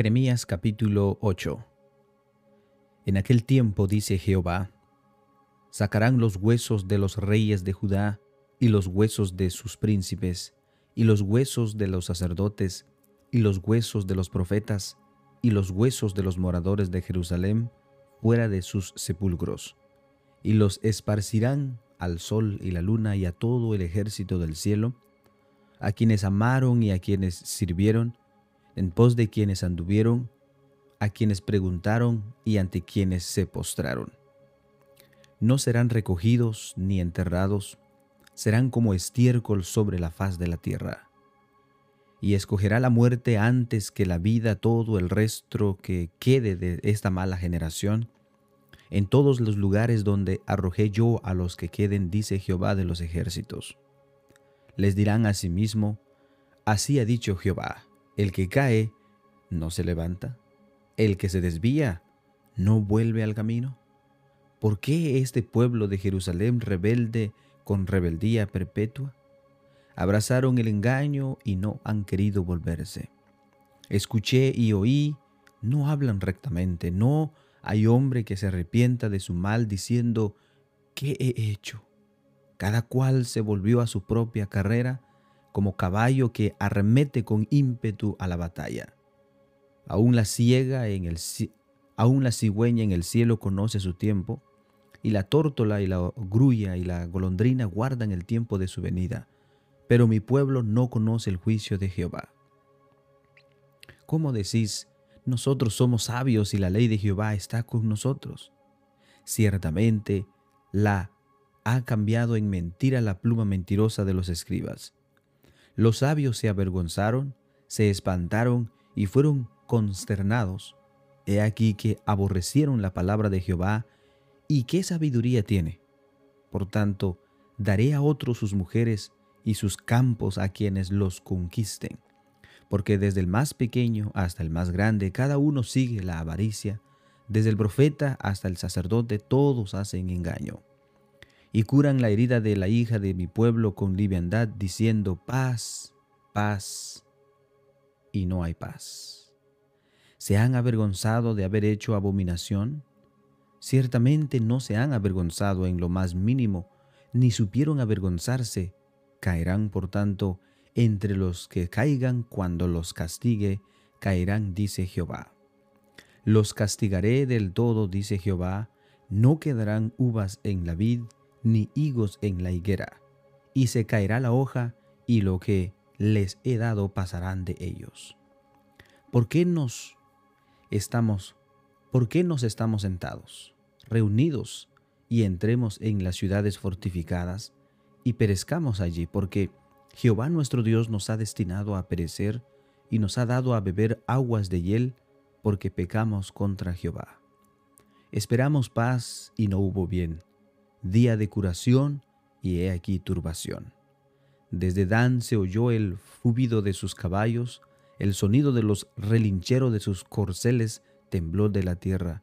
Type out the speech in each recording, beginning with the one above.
Jeremías capítulo 8 En aquel tiempo dice Jehová, sacarán los huesos de los reyes de Judá y los huesos de sus príncipes, y los huesos de los sacerdotes, y los huesos de los profetas, y los huesos de los moradores de Jerusalén fuera de sus sepulcros, y los esparcirán al sol y la luna y a todo el ejército del cielo, a quienes amaron y a quienes sirvieron, en pos de quienes anduvieron, a quienes preguntaron y ante quienes se postraron. No serán recogidos ni enterrados, serán como estiércol sobre la faz de la tierra. Y escogerá la muerte antes que la vida todo el resto que quede de esta mala generación, en todos los lugares donde arrojé yo a los que queden, dice Jehová de los ejércitos. Les dirán a sí mismo, así ha dicho Jehová, el que cae no se levanta, el que se desvía no vuelve al camino. ¿Por qué este pueblo de Jerusalén rebelde con rebeldía perpetua? Abrazaron el engaño y no han querido volverse. Escuché y oí, no hablan rectamente, no hay hombre que se arrepienta de su mal diciendo, ¿qué he hecho? Cada cual se volvió a su propia carrera como caballo que arremete con ímpetu a la batalla. Aún la ciega en el aún la cigüeña en el cielo conoce su tiempo, y la tórtola y la grulla y la golondrina guardan el tiempo de su venida, pero mi pueblo no conoce el juicio de Jehová. ¿Cómo decís, nosotros somos sabios y la ley de Jehová está con nosotros? Ciertamente la ha cambiado en mentira la pluma mentirosa de los escribas los sabios se avergonzaron, se espantaron y fueron consternados. He aquí que aborrecieron la palabra de Jehová, y qué sabiduría tiene. Por tanto, daré a otros sus mujeres y sus campos a quienes los conquisten. Porque desde el más pequeño hasta el más grande, cada uno sigue la avaricia, desde el profeta hasta el sacerdote, todos hacen engaño y curan la herida de la hija de mi pueblo con liviandad, diciendo paz, paz, y no hay paz. ¿Se han avergonzado de haber hecho abominación? Ciertamente no se han avergonzado en lo más mínimo, ni supieron avergonzarse. Caerán, por tanto, entre los que caigan cuando los castigue, caerán, dice Jehová. Los castigaré del todo, dice Jehová, no quedarán uvas en la vid, ni higos en la higuera, y se caerá la hoja, y lo que les he dado pasarán de ellos. ¿Por qué nos estamos, por qué nos estamos sentados, reunidos, y entremos en las ciudades fortificadas, y perezcamos allí? Porque Jehová nuestro Dios nos ha destinado a perecer, y nos ha dado a beber aguas de hiel, porque pecamos contra Jehová. Esperamos paz y no hubo bien día de curación, y he aquí turbación. Desde Dan se oyó el fúbido de sus caballos, el sonido de los relincheros de sus corceles tembló de la tierra,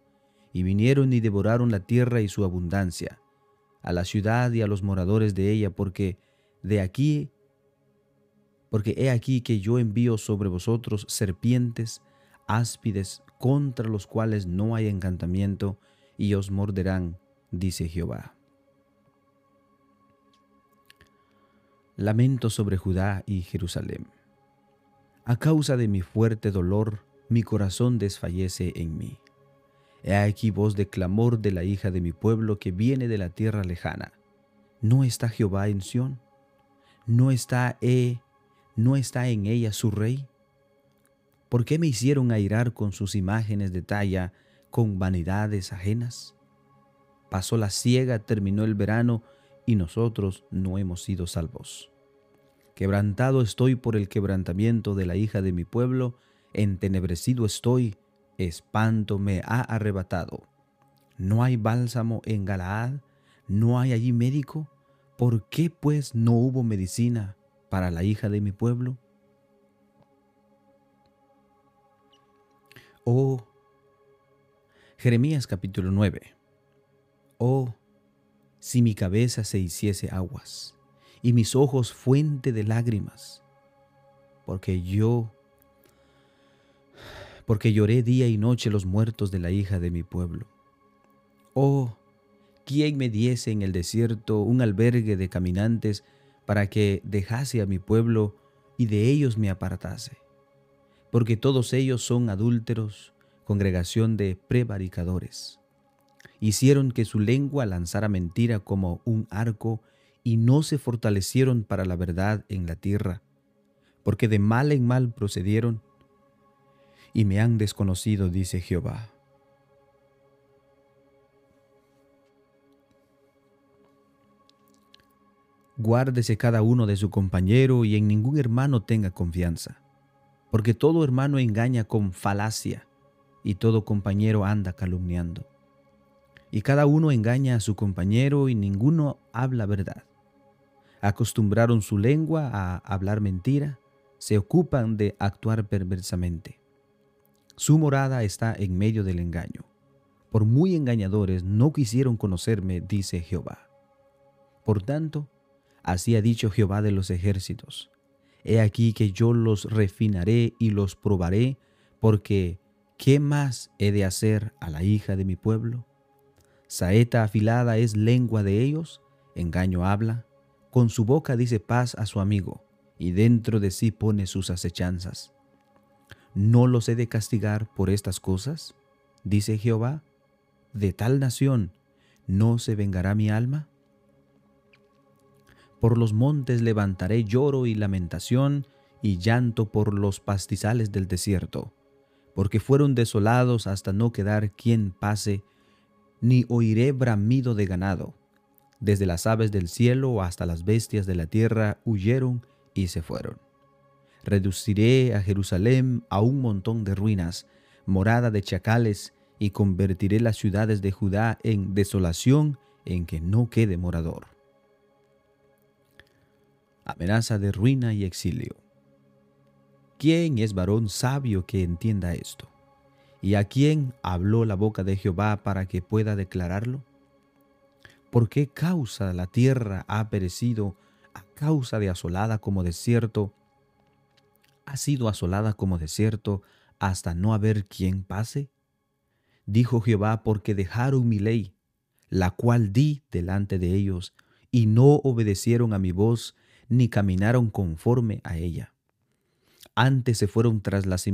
y vinieron y devoraron la tierra y su abundancia, a la ciudad y a los moradores de ella, porque de aquí, porque he aquí que yo envío sobre vosotros serpientes, áspides, contra los cuales no hay encantamiento, y os morderán, dice Jehová. Lamento sobre Judá y Jerusalén. A causa de mi fuerte dolor, mi corazón desfallece en mí. He aquí voz de clamor de la hija de mi pueblo que viene de la tierra lejana. ¿No está Jehová en Sión? ¿No está E, no está en ella su rey? ¿Por qué me hicieron airar con sus imágenes de talla, con vanidades ajenas? Pasó la siega, terminó el verano, y nosotros no hemos sido salvos. Quebrantado estoy por el quebrantamiento de la hija de mi pueblo, entenebrecido estoy, espanto me ha arrebatado. ¿No hay bálsamo en Galaad? ¿No hay allí médico? ¿Por qué pues no hubo medicina para la hija de mi pueblo? Oh, Jeremías capítulo 9. Oh, si mi cabeza se hiciese aguas y mis ojos fuente de lágrimas, porque yo, porque lloré día y noche los muertos de la hija de mi pueblo. Oh, ¿quién me diese en el desierto un albergue de caminantes para que dejase a mi pueblo y de ellos me apartase? Porque todos ellos son adúlteros, congregación de prevaricadores. Hicieron que su lengua lanzara mentira como un arco y no se fortalecieron para la verdad en la tierra, porque de mal en mal procedieron y me han desconocido, dice Jehová. Guárdese cada uno de su compañero y en ningún hermano tenga confianza, porque todo hermano engaña con falacia y todo compañero anda calumniando. Y cada uno engaña a su compañero y ninguno habla verdad. Acostumbraron su lengua a hablar mentira, se ocupan de actuar perversamente. Su morada está en medio del engaño. Por muy engañadores no quisieron conocerme, dice Jehová. Por tanto, así ha dicho Jehová de los ejércitos. He aquí que yo los refinaré y los probaré, porque ¿qué más he de hacer a la hija de mi pueblo? Saeta afilada es lengua de ellos, engaño habla, con su boca dice paz a su amigo, y dentro de sí pone sus acechanzas. ¿No los he de castigar por estas cosas? Dice Jehová, de tal nación, ¿no se vengará mi alma? Por los montes levantaré lloro y lamentación y llanto por los pastizales del desierto, porque fueron desolados hasta no quedar quien pase, ni oiré bramido de ganado. Desde las aves del cielo hasta las bestias de la tierra huyeron y se fueron. Reduciré a Jerusalén a un montón de ruinas, morada de chacales, y convertiré las ciudades de Judá en desolación en que no quede morador. Amenaza de ruina y exilio. ¿Quién es varón sabio que entienda esto? ¿Y a quién habló la boca de Jehová para que pueda declararlo? ¿Por qué causa la tierra ha perecido a causa de asolada como desierto ha sido asolada como desierto hasta no haber quien pase? Dijo Jehová, porque dejaron mi ley, la cual di delante de ellos, y no obedecieron a mi voz, ni caminaron conforme a ella. Antes se fueron tras las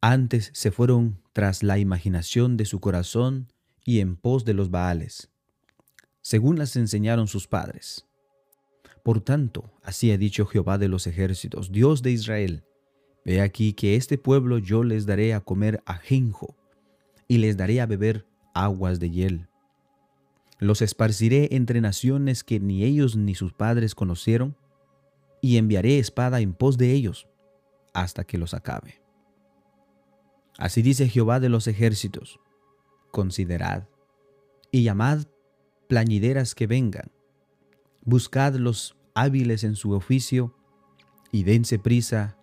antes se fueron tras la imaginación de su corazón y en pos de los Baales, según las enseñaron sus padres. Por tanto, así ha dicho Jehová de los ejércitos, Dios de Israel, Ve aquí que este pueblo yo les daré a comer ajenjo, y les daré a beber aguas de hiel. Los esparciré entre naciones que ni ellos ni sus padres conocieron, y enviaré espada en pos de ellos, hasta que los acabe. Así dice Jehová de los ejércitos, considerad, y llamad plañideras que vengan, buscad los hábiles en su oficio, y dense prisa,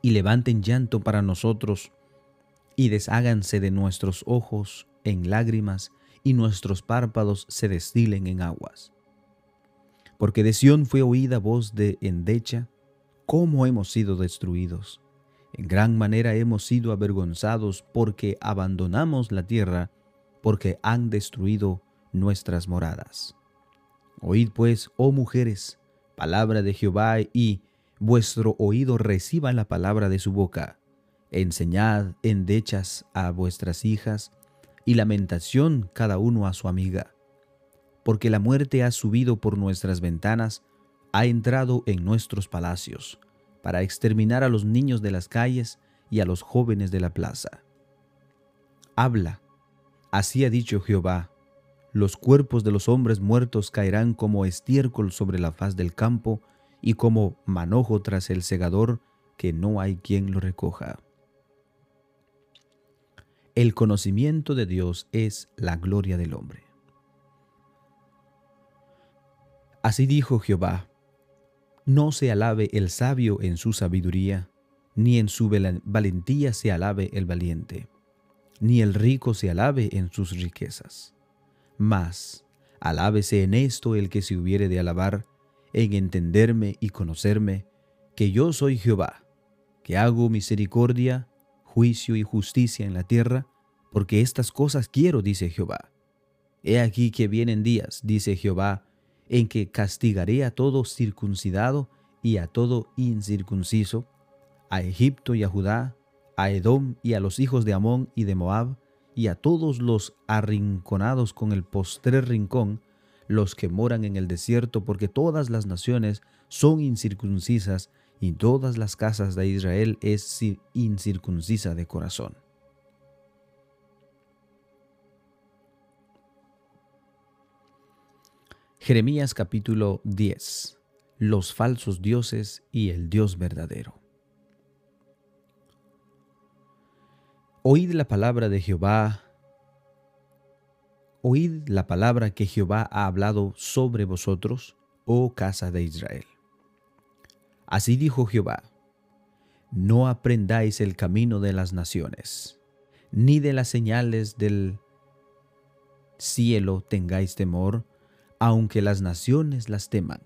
y levanten llanto para nosotros, y desháganse de nuestros ojos en lágrimas, y nuestros párpados se destilen en aguas. Porque de Sión fue oída voz de endecha, cómo hemos sido destruidos. En gran manera hemos sido avergonzados porque abandonamos la tierra, porque han destruido nuestras moradas. Oíd pues, oh mujeres, palabra de Jehová, y vuestro oído reciba la palabra de su boca. Enseñad endechas a vuestras hijas, y lamentación cada uno a su amiga. Porque la muerte ha subido por nuestras ventanas, ha entrado en nuestros palacios, para exterminar a los niños de las calles y a los jóvenes de la plaza. Habla, así ha dicho Jehová, los cuerpos de los hombres muertos caerán como estiércol sobre la faz del campo y como manojo tras el segador, que no hay quien lo recoja. El conocimiento de Dios es la gloria del hombre. Así dijo Jehová, no se alabe el sabio en su sabiduría, ni en su valentía se alabe el valiente, ni el rico se alabe en sus riquezas mas, alábese en esto el que se hubiere de alabar, en entenderme y conocerme, que yo soy Jehová, que hago misericordia, juicio y justicia en la tierra, porque estas cosas quiero, dice Jehová. He aquí que vienen días, dice Jehová, en que castigaré a todo circuncidado y a todo incircunciso, a Egipto y a Judá, a Edom y a los hijos de Amón y de Moab, y a todos los arrinconados con el postrer rincón, los que moran en el desierto, porque todas las naciones son incircuncisas y todas las casas de Israel es incircuncisa de corazón. Jeremías capítulo 10 Los falsos dioses y el Dios verdadero. Oíd la palabra de Jehová, oíd la palabra que Jehová ha hablado sobre vosotros, oh casa de Israel. Así dijo Jehová, no aprendáis el camino de las naciones, ni de las señales del cielo tengáis temor, aunque las naciones las teman.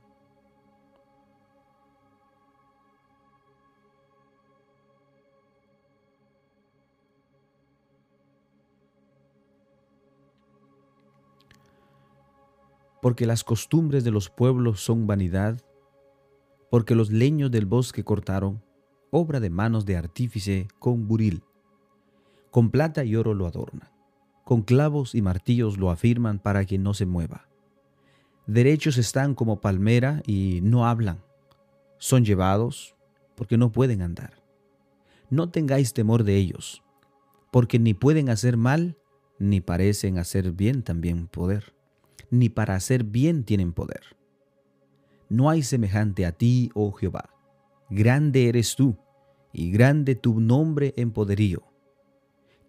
Porque las costumbres de los pueblos son vanidad, porque los leños del bosque cortaron, obra de manos de artífice con buril. Con plata y oro lo adornan, con clavos y martillos lo afirman para que no se mueva derechos están como palmera y no hablan. Son llevados porque no pueden andar. No tengáis temor de ellos, porque ni pueden hacer mal, ni parecen hacer bien también poder, ni para hacer bien tienen poder. No hay semejante a ti, oh Jehová. Grande eres tú, y grande tu nombre en poderío.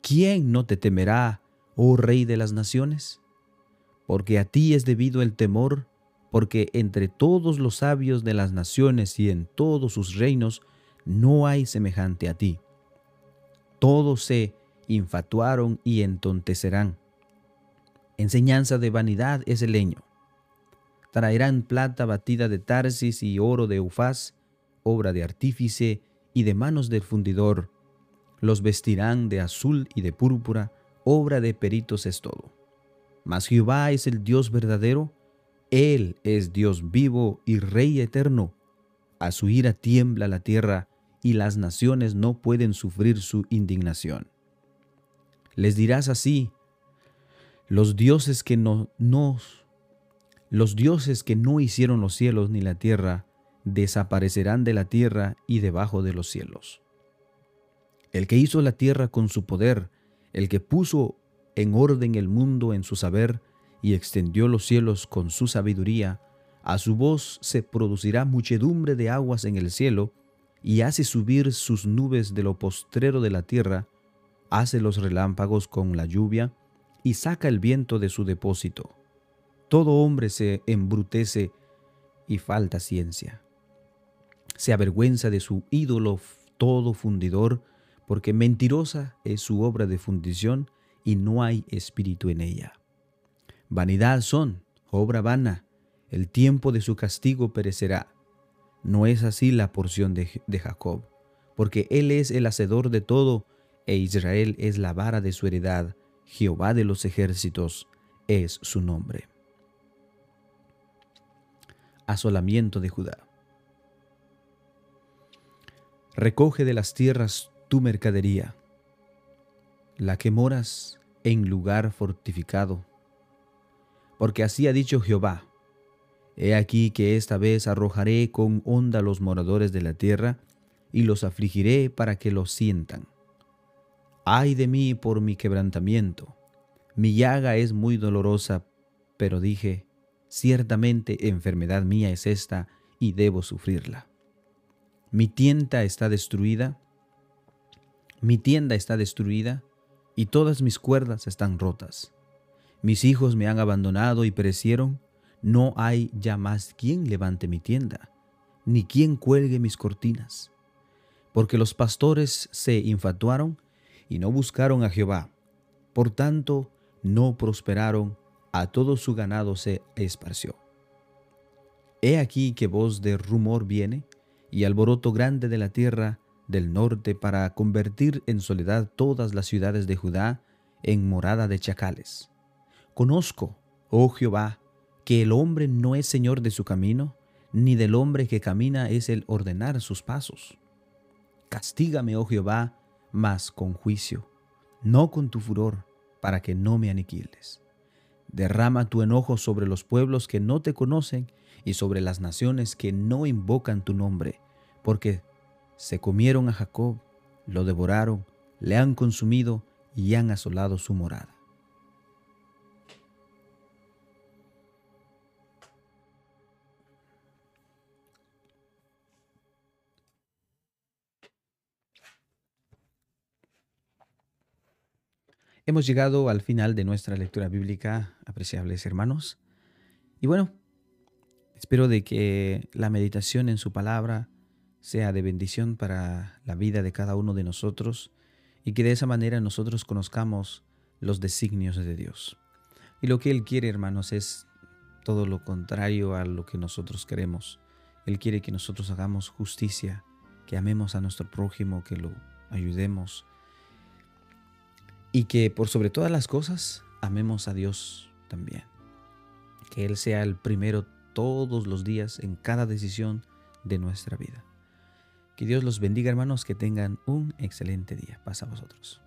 ¿Quién no te temerá, oh Rey de las naciones? Porque a ti es debido el temor, porque entre todos los sabios de las naciones y en todos sus reinos no hay semejante a ti. Todos se infatuaron y entontecerán. Enseñanza de vanidad es el leño. Traerán plata batida de Tarsis y oro de Ufaz, obra de artífice y de manos del fundidor. Los vestirán de azul y de púrpura, obra de peritos es todo. Mas Jehová es el Dios verdadero, Él es Dios vivo y Rey eterno. A su ira tiembla la tierra y las naciones no pueden sufrir su indignación. Les dirás así, los dioses que no nos los dioses que no hicieron los cielos ni la tierra desaparecerán de la tierra y debajo de los cielos. El que hizo la tierra con su poder, el que puso en orden el mundo en su saber y extendió los cielos con su sabiduría, a su voz se producirá muchedumbre de aguas en el cielo, y hace subir sus nubes de lo postrero de la tierra, hace los relámpagos con la lluvia, y saca el viento de su depósito. Todo hombre se embrutece y falta ciencia. Se avergüenza de su ídolo todo fundidor, porque mentirosa es su obra de fundición, y no hay espíritu en ella. Vanidad son, obra vana, el tiempo de su castigo perecerá. No es así la porción de, Jacob, porque él es el hacedor de todo, e Israel es la vara de su heredad, Jehová de los ejércitos es su nombre. Asolamiento de Judá. Recoge de las tierras tu mercadería, la que moras en lugar fortificado. Porque así ha dicho Jehová, He aquí que esta vez arrojaré con onda los moradores de la tierra, y los afligiré para que los sientan. Ay de mí por mi quebrantamiento, mi llaga es muy dolorosa, pero dije, ciertamente enfermedad mía es esta, y debo sufrirla. Mi tienda está destruida, mi tienda está destruida, y todas mis cuerdas están rotas. Mis hijos me han abandonado y perecieron, no hay ya más quien levante mi tienda, ni quien cuelgue mis cortinas. Porque los pastores se infatuaron y no buscaron a Jehová, por tanto no prosperaron, a todo su ganado se esparció. He aquí que voz de rumor viene, y alboroto grande de la tierra, del norte para convertir en soledad todas las ciudades de Judá en morada de chacales. Conozco, oh Jehová, que el hombre no es señor de su camino, ni del hombre que camina es el ordenar sus pasos. Castígame, oh Jehová, mas con juicio, no con tu furor, para que no me aniquiles. Derrama tu enojo sobre los pueblos que no te conocen y sobre las naciones que no invocan tu nombre, porque se comieron a Jacob, lo devoraron, le han consumido y han asolado su morada. Hemos llegado al final de nuestra lectura bíblica, apreciables hermanos. Y bueno, espero de que la meditación en su palabra sea de bendición para la vida de cada uno de nosotros y que de esa manera nosotros conozcamos los designios de Dios. Y lo que Él quiere, hermanos, es todo lo contrario a lo que nosotros queremos. Él quiere que nosotros hagamos justicia, que amemos a nuestro prójimo, que lo ayudemos, y que por sobre todas las cosas amemos a Dios también. Que Él sea el primero todos los días en cada decisión de nuestra vida. Que Dios los bendiga hermanos, que tengan un excelente día. Pasa a vosotros.